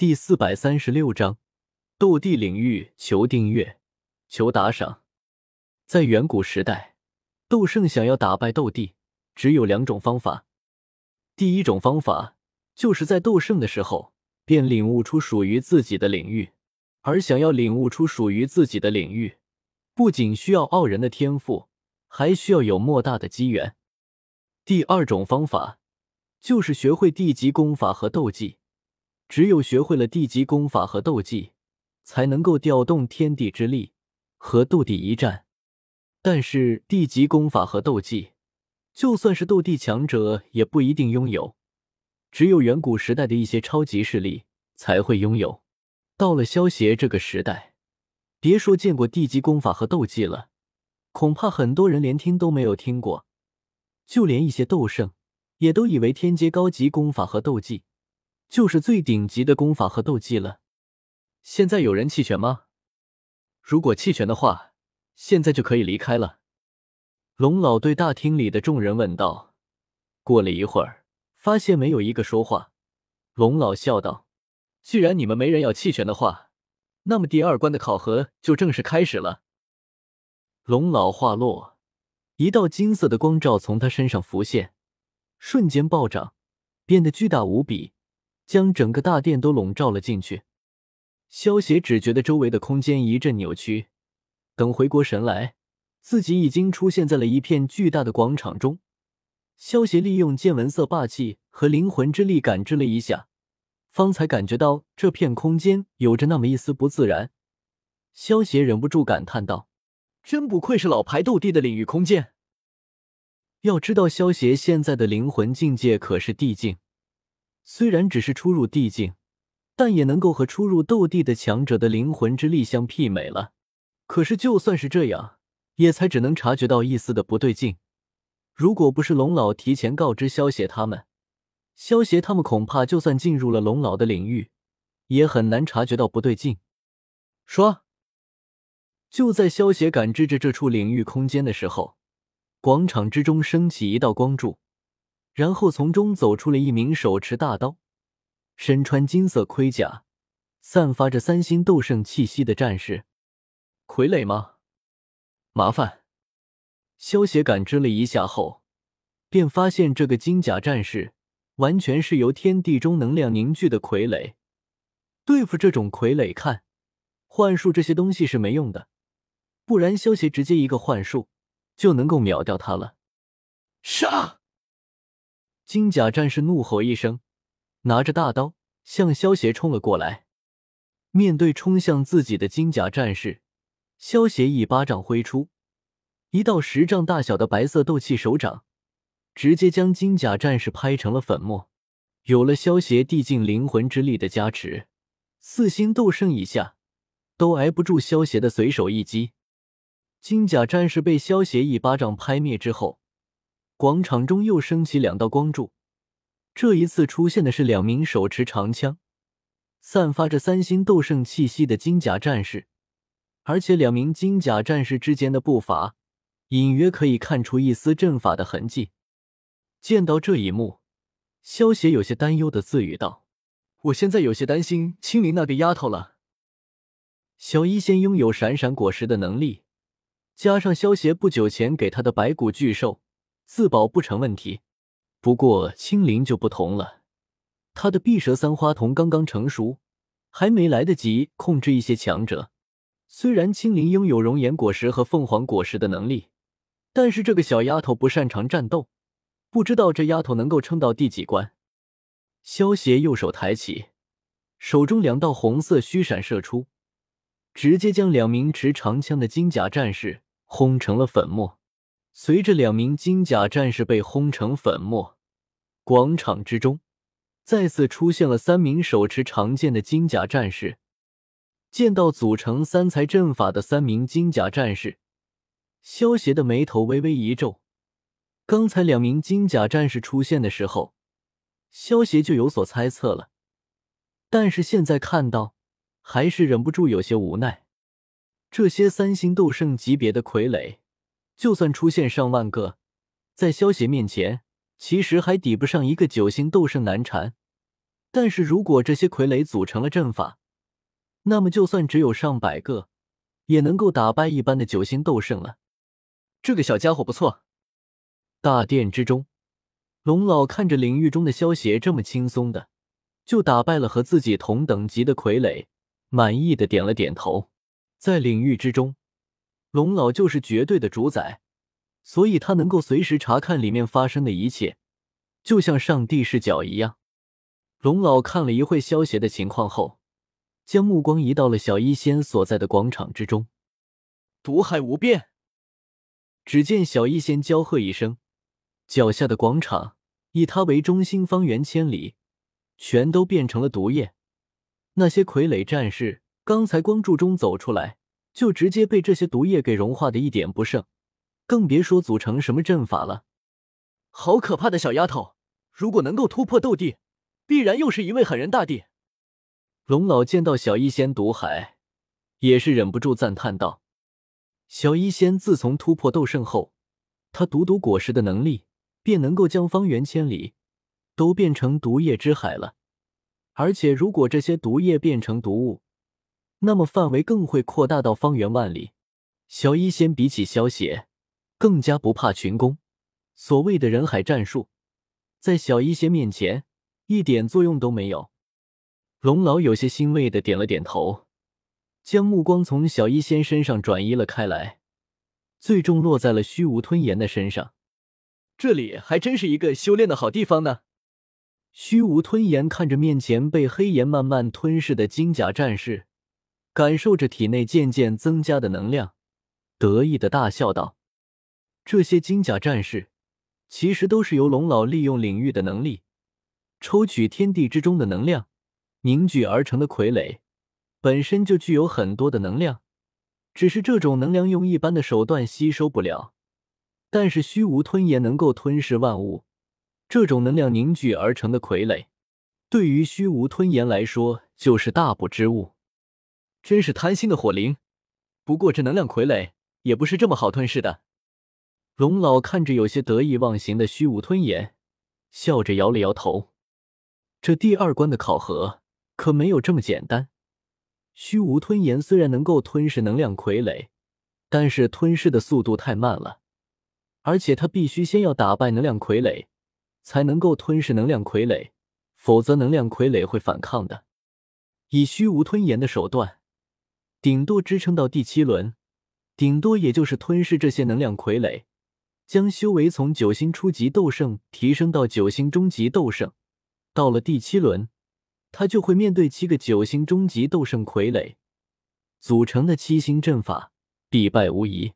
第四百三十六章斗帝领域，求订阅，求打赏。在远古时代，斗圣想要打败斗帝，只有两种方法。第一种方法就是在斗圣的时候便领悟出属于自己的领域，而想要领悟出属于自己的领域，不仅需要傲人的天赋，还需要有莫大的机缘。第二种方法就是学会地级功法和斗技。只有学会了地级功法和斗技，才能够调动天地之力和斗帝一战。但是地级功法和斗技，就算是斗帝强者也不一定拥有，只有远古时代的一些超级势力才会拥有。到了萧协这个时代，别说见过地级功法和斗技了，恐怕很多人连听都没有听过。就连一些斗圣，也都以为天阶高级功法和斗技。就是最顶级的功法和斗技了。现在有人弃权吗？如果弃权的话，现在就可以离开了。龙老对大厅里的众人问道。过了一会儿，发现没有一个说话。龙老笑道：“既然你们没人要弃权的话，那么第二关的考核就正式开始了。”龙老话落，一道金色的光照从他身上浮现，瞬间暴涨，变得巨大无比。将整个大殿都笼罩了进去。萧协只觉得周围的空间一阵扭曲，等回过神来，自己已经出现在了一片巨大的广场中。萧协利用见闻色霸气和灵魂之力感知了一下，方才感觉到这片空间有着那么一丝不自然。萧协忍不住感叹道：“真不愧是老牌斗帝的领域空间。”要知道，萧协现在的灵魂境界可是帝境。虽然只是初入地境，但也能够和初入斗帝的强者的灵魂之力相媲美了。可是就算是这样，也才只能察觉到一丝的不对劲。如果不是龙老提前告知萧协他们，萧协他们恐怕就算进入了龙老的领域，也很难察觉到不对劲。说，就在萧协感知着这处领域空间的时候，广场之中升起一道光柱。然后从中走出了一名手持大刀、身穿金色盔甲、散发着三星斗圣气息的战士。傀儡吗？麻烦。萧协感知了一下后，便发现这个金甲战士完全是由天地中能量凝聚的傀儡。对付这种傀儡，看幻术这些东西是没用的，不然萧协直接一个幻术就能够秒掉他了。杀！金甲战士怒吼一声，拿着大刀向萧协冲了过来。面对冲向自己的金甲战士，萧协一巴掌挥出，一道十丈大小的白色斗气手掌，直接将金甲战士拍成了粉末。有了萧协递进灵魂之力的加持，四星斗圣以下都挨不住萧协的随手一击。金甲战士被萧协一巴掌拍灭之后。广场中又升起两道光柱，这一次出现的是两名手持长枪、散发着三星斗圣气息的金甲战士，而且两名金甲战士之间的步伐隐约可以看出一丝阵法的痕迹。见到这一幕，萧协有些担忧的自语道：“我现在有些担心青灵那个丫头了。”小医仙拥有闪闪果实的能力，加上萧协不久前给他的白骨巨兽。自保不成问题，不过青灵就不同了。他的碧蛇三花瞳刚刚成熟，还没来得及控制一些强者。虽然青灵拥有熔岩果实和凤凰果实的能力，但是这个小丫头不擅长战斗，不知道这丫头能够撑到第几关。萧协右手抬起，手中两道红色虚闪射出，直接将两名持长枪的金甲战士轰成了粉末。随着两名金甲战士被轰成粉末，广场之中再次出现了三名手持长剑的金甲战士。见到组成三才阵法的三名金甲战士，萧协的眉头微微一皱。刚才两名金甲战士出现的时候，萧协就有所猜测了，但是现在看到，还是忍不住有些无奈。这些三星斗圣级别的傀儡。就算出现上万个，在萧协面前，其实还抵不上一个九星斗圣难缠。但是如果这些傀儡组成了阵法，那么就算只有上百个，也能够打败一般的九星斗圣了。这个小家伙不错。大殿之中，龙老看着领域中的萧邪这么轻松的就打败了和自己同等级的傀儡，满意的点了点头。在领域之中，龙老就是绝对的主宰，所以他能够随时查看里面发生的一切，就像上帝视角一样。龙老看了一会萧邪的情况后，将目光移到了小医仙所在的广场之中。毒海无边！只见小医仙娇喝一声。脚下的广场以他为中心，方圆千里全都变成了毒液。那些傀儡战士刚才光柱中走出来，就直接被这些毒液给融化的一点不剩，更别说组成什么阵法了。好可怕的小丫头！如果能够突破斗帝，必然又是一位狠人大帝。龙老见到小医仙毒海，也是忍不住赞叹道：“小医仙自从突破斗圣后，他毒毒果实的能力。”便能够将方圆千里都变成毒液之海了，而且如果这些毒液变成毒物，那么范围更会扩大到方圆万里。小医仙比起萧邪，更加不怕群攻，所谓的人海战术，在小医仙面前一点作用都没有。龙老有些欣慰的点了点头，将目光从小医仙身上转移了开来，最终落在了虚无吞炎的身上。这里还真是一个修炼的好地方呢。虚无吞炎看着面前被黑炎慢慢吞噬的金甲战士，感受着体内渐渐增加的能量，得意的大笑道：“这些金甲战士其实都是由龙老利用领域的能力，抽取天地之中的能量凝聚而成的傀儡，本身就具有很多的能量，只是这种能量用一般的手段吸收不了。”但是虚无吞炎能够吞噬万物，这种能量凝聚而成的傀儡，对于虚无吞炎来说就是大补之物。真是贪心的火灵！不过这能量傀儡也不是这么好吞噬的。龙老看着有些得意忘形的虚无吞炎，笑着摇了摇头。这第二关的考核可没有这么简单。虚无吞炎虽然能够吞噬能量傀儡，但是吞噬的速度太慢了。而且他必须先要打败能量傀儡，才能够吞噬能量傀儡，否则能量傀儡会反抗的。以虚无吞炎的手段，顶多支撑到第七轮，顶多也就是吞噬这些能量傀儡，将修为从九星初级斗圣提升到九星中级斗圣。到了第七轮，他就会面对七个九星中级斗圣傀儡组成的七星阵法，必败无疑。